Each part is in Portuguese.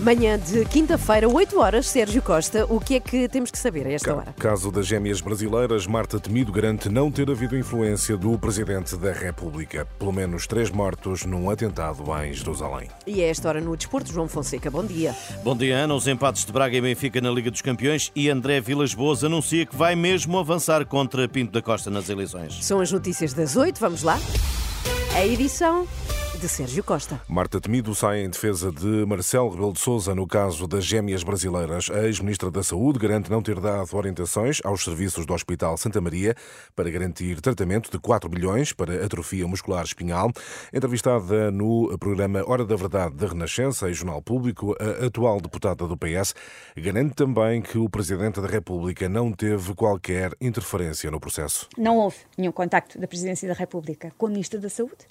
Manhã de quinta-feira, 8 horas, Sérgio Costa, o que é que temos que saber a esta hora? Caso das gêmeas brasileiras, Marta Temido garante não ter havido influência do Presidente da República. Pelo menos três mortos num atentado em Jerusalém. E a esta hora no Desporto, João Fonseca, bom dia. Bom dia, Ana. Os empates de Braga e Benfica na Liga dos Campeões e André Vilas Boas anuncia que vai mesmo avançar contra Pinto da Costa nas eleições. São as notícias das 8, vamos lá? A edição de Sérgio Costa. Marta Temido sai em defesa de Marcelo Rebelo de Sousa no caso das gêmeas brasileiras. A ex-ministra da Saúde garante não ter dado orientações aos serviços do Hospital Santa Maria para garantir tratamento de 4 milhões para atrofia muscular espinhal. Entrevistada no programa Hora da Verdade da Renascença e Jornal Público, a atual deputada do PS garante também que o Presidente da República não teve qualquer interferência no processo. Não houve nenhum contacto da Presidência da República com a Ministra da Saúde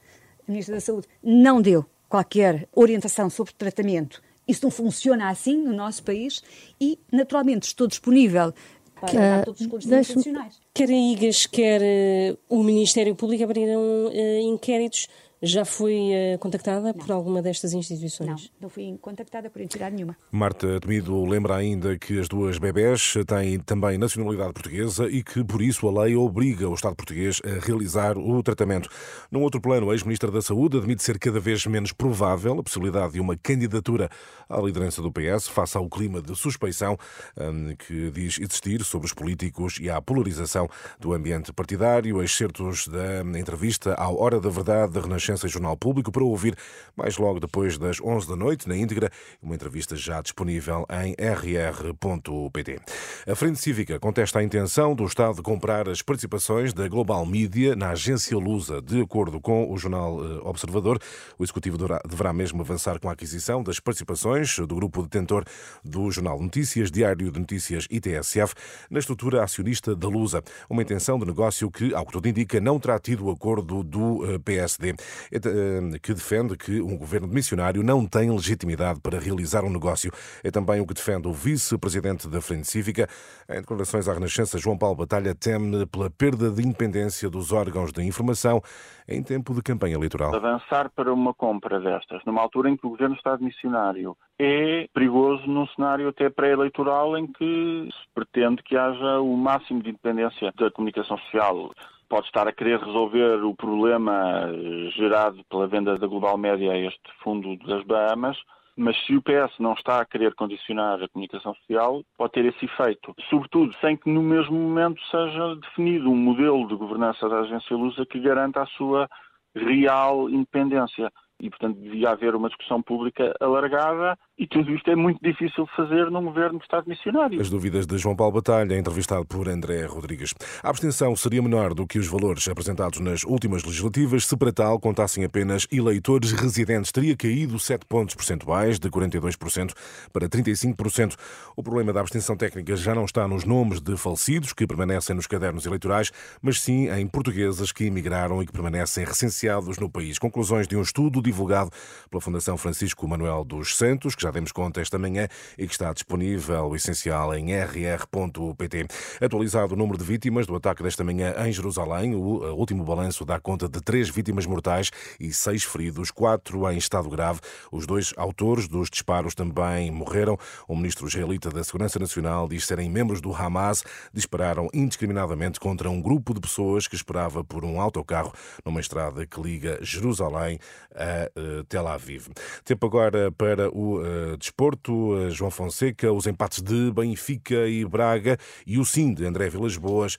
a Ministra da Saúde não deu qualquer orientação sobre tratamento. Isso não funciona assim no nosso país e, naturalmente, estou disponível para dar todos os esclarecimentos adicionais. Quer a IGAS, quer uh, o Ministério Público abriram uh, inquéritos já foi uh, contactada não. por alguma destas instituições? Não, não fui contactada por entidade nenhuma. Marta Temido lembra ainda que as duas bebés têm também nacionalidade portuguesa e que, por isso, a lei obriga o Estado português a realizar o tratamento. Num outro plano, a ex-ministra da Saúde admite ser cada vez menos provável a possibilidade de uma candidatura à liderança do PS, face ao clima de suspeição um, que diz existir sobre os políticos e à polarização do ambiente partidário. Excertos da entrevista ao Hora da Verdade da Renascença Renascença Jornal Público para ouvir mais logo depois das 11 da noite, na íntegra, uma entrevista já disponível em rr.pt. A Frente Cívica contesta a intenção do Estado de comprar as participações da Global Media na agência Lusa. De acordo com o jornal eh, Observador, o Executivo deverá mesmo avançar com a aquisição das participações do grupo detentor do Jornal Notícias, Diário de Notícias e TSF na estrutura acionista da Lusa. Uma intenção de negócio que, ao que tudo indica, não terá tido o acordo do eh, PSD. Eh, que defende que um governo missionário não tem legitimidade para realizar um negócio. É também o que defende o vice-presidente da Frente Cívica. Em declarações à Renascença, João Paulo Batalha teme pela perda de independência dos órgãos de informação em tempo de campanha eleitoral. Avançar para uma compra destas, numa altura em que o governo está de missionário, é perigoso num cenário até pré-eleitoral em que se pretende que haja o máximo de independência da comunicação social pode estar a querer resolver o problema eh, gerado pela venda da Global Média a este fundo das Bahamas, mas se o PS não está a querer condicionar a comunicação social, pode ter esse efeito. Sobretudo sem que no mesmo momento seja definido um modelo de governança da agência Lusa que garanta a sua real independência e, portanto, devia haver uma discussão pública alargada e tudo isto é muito difícil fazer num governo de Estado missionário. As dúvidas de João Paulo Batalha, entrevistado por André Rodrigues. A abstenção seria menor do que os valores apresentados nas últimas legislativas se para tal contassem apenas eleitores residentes. Teria caído 7 pontos percentuais, de 42% para 35%. O problema da abstenção técnica já não está nos nomes de falecidos que permanecem nos cadernos eleitorais, mas sim em portugueses que emigraram e que permanecem recenseados no país. Conclusões de um estudo divulgado pela Fundação Francisco Manuel dos Santos, que já demos conta esta manhã e que está disponível, o essencial, em rr.pt. Atualizado o número de vítimas do ataque desta manhã em Jerusalém, o último balanço dá conta de três vítimas mortais e seis feridos, quatro em estado grave. Os dois autores dos disparos também morreram. O ministro israelita da Segurança Nacional diz serem membros do Hamas, dispararam indiscriminadamente contra um grupo de pessoas que esperava por um autocarro numa estrada que liga Jerusalém a uh, Tel Aviv. Tempo agora para o uh, desporto. Uh, João Fonseca, os empates de Benfica e Braga e o sim de André Vilas Boas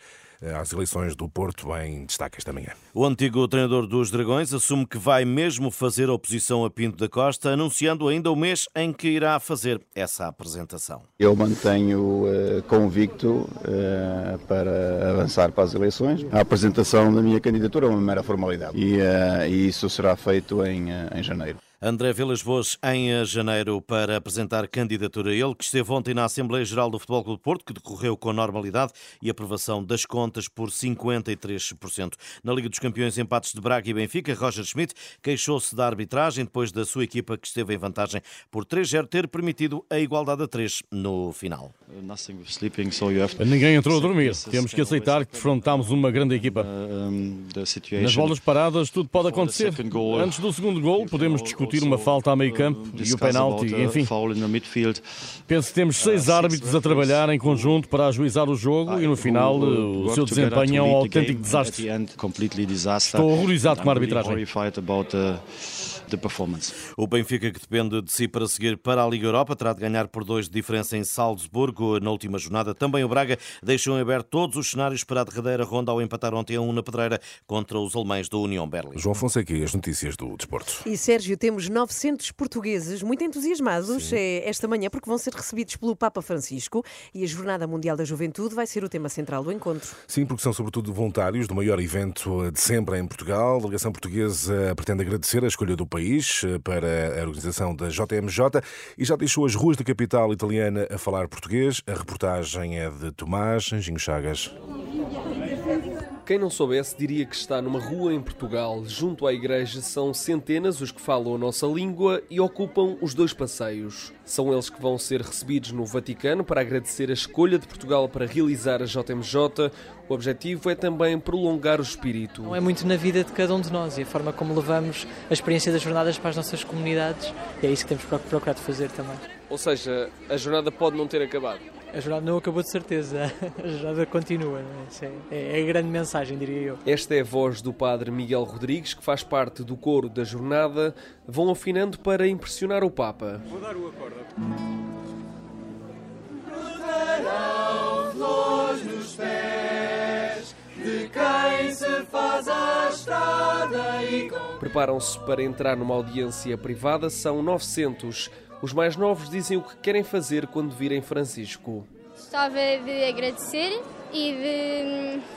às eleições do Porto em destaque esta manhã. O antigo treinador dos Dragões assume que vai mesmo fazer oposição a Pinto da Costa, anunciando ainda o mês em que irá fazer essa apresentação. Eu mantenho uh, convicto uh, para avançar para as eleições. A apresentação da minha candidatura é uma mera formalidade e, uh, e isso será feito em, em janeiro. André Vilas Boas em janeiro para apresentar candidatura. Ele que esteve ontem na Assembleia Geral do Futebol Clube de Porto, que decorreu com normalidade e aprovação das contas por 53%. Na Liga dos Campeões, empates de Braga e Benfica, Roger Schmidt queixou-se da arbitragem depois da sua equipa que esteve em vantagem por 3-0 ter permitido a igualdade a 3 no final. Ninguém entrou a dormir. Temos que aceitar que defrontámos uma grande equipa. Nas bolas paradas tudo pode acontecer. Antes do segundo gol podemos discutir uma falta a meio campo e o penalti, enfim. Penso que temos seis árbitros a trabalhar em conjunto para ajuizar o jogo e no final o seu desempenho é um autêntico desastre. Estou horrorizado com a arbitragem. O Benfica, que depende de si para seguir para a Liga Europa, terá de ganhar por dois de diferença em Salzburgo na última jornada. Também o Braga deixou em aberto todos os cenários para a derradeira ronda ao empatar ontem a um na pedreira contra os alemães do União Berlim. João Fonseca e as notícias do desporto. E Sérgio, temos 900 portugueses muito entusiasmados Sim. esta manhã porque vão ser recebidos pelo Papa Francisco e a Jornada Mundial da Juventude vai ser o tema central do encontro. Sim, porque são sobretudo voluntários do maior evento de sempre em Portugal. A delegação portuguesa pretende agradecer a escolha do país eh, para a organização da JMJ e já deixou as ruas da capital italiana a falar português. A reportagem é de Tomás Anjinho Chagas. Quem não soubesse diria que está numa rua em Portugal. Junto à igreja são centenas os que falam a nossa língua e ocupam os dois passeios. São eles que vão ser recebidos no Vaticano para agradecer a escolha de Portugal para realizar a JMJ. O objetivo é também prolongar o espírito. É muito na vida de cada um de nós e a forma como levamos a experiência das jornadas para as nossas comunidades. E é isso que temos procurado fazer também. Ou seja, a jornada pode não ter acabado. A jornada não acabou de certeza, a jornada continua. É? é, é a grande mensagem, diria eu. Esta é a voz do padre Miguel Rodrigues, que faz parte do coro da jornada. Vão afinando para impressionar o Papa. Vou dar o acorde. flores nos pés de quem se faz a estrada e Preparam-se para entrar numa audiência privada, são 900 os mais novos dizem o que querem fazer quando virem Francisco. Gostava de agradecer e de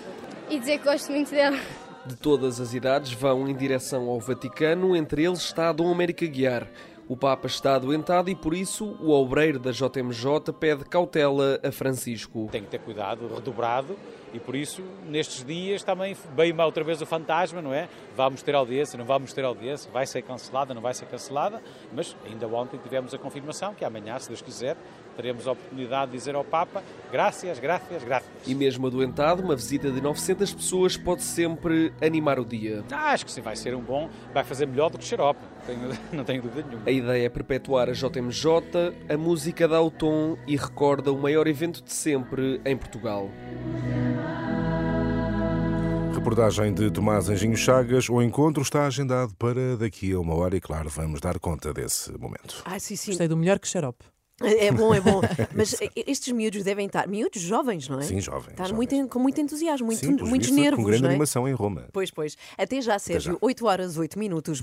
e dizer que gosto muito dele. De todas as idades vão em direção ao Vaticano, entre eles está Dom América Guiar. O Papa está adoentado e, por isso, o obreiro da JMJ pede cautela a Francisco. Tem que ter cuidado redobrado e, por isso, nestes dias também veio-me outra vez o fantasma, não é? Vamos ter audiência, não vamos ter audiência, vai ser cancelada, não vai ser cancelada, mas ainda ontem tivemos a confirmação que amanhã, se Deus quiser, teremos a oportunidade de dizer ao Papa graças, graças, graças. E mesmo adoentado, uma visita de 900 pessoas pode sempre animar o dia. Ah, acho que sim, vai ser um bom, vai fazer melhor do que xarope, não tenho dúvida nenhuma. A ideia é perpetuar a JMJ, a música dá o tom e recorda o maior evento de sempre em Portugal. Reportagem de Tomás Anjinho Chagas. O encontro está agendado para daqui a uma hora e, claro, vamos dar conta desse momento. Ah, sim, sim. Gostei do melhor que xarope. É bom, é bom. Mas estes miúdos devem estar, miúdos jovens, não é? Sim, jovens. Estar jovens. Muito, com muito entusiasmo, muito, Sim, muitos nervos. Com grande é? animação em Roma. Pois, pois. Até já, Sérgio. já. 8 horas, 8 minutos.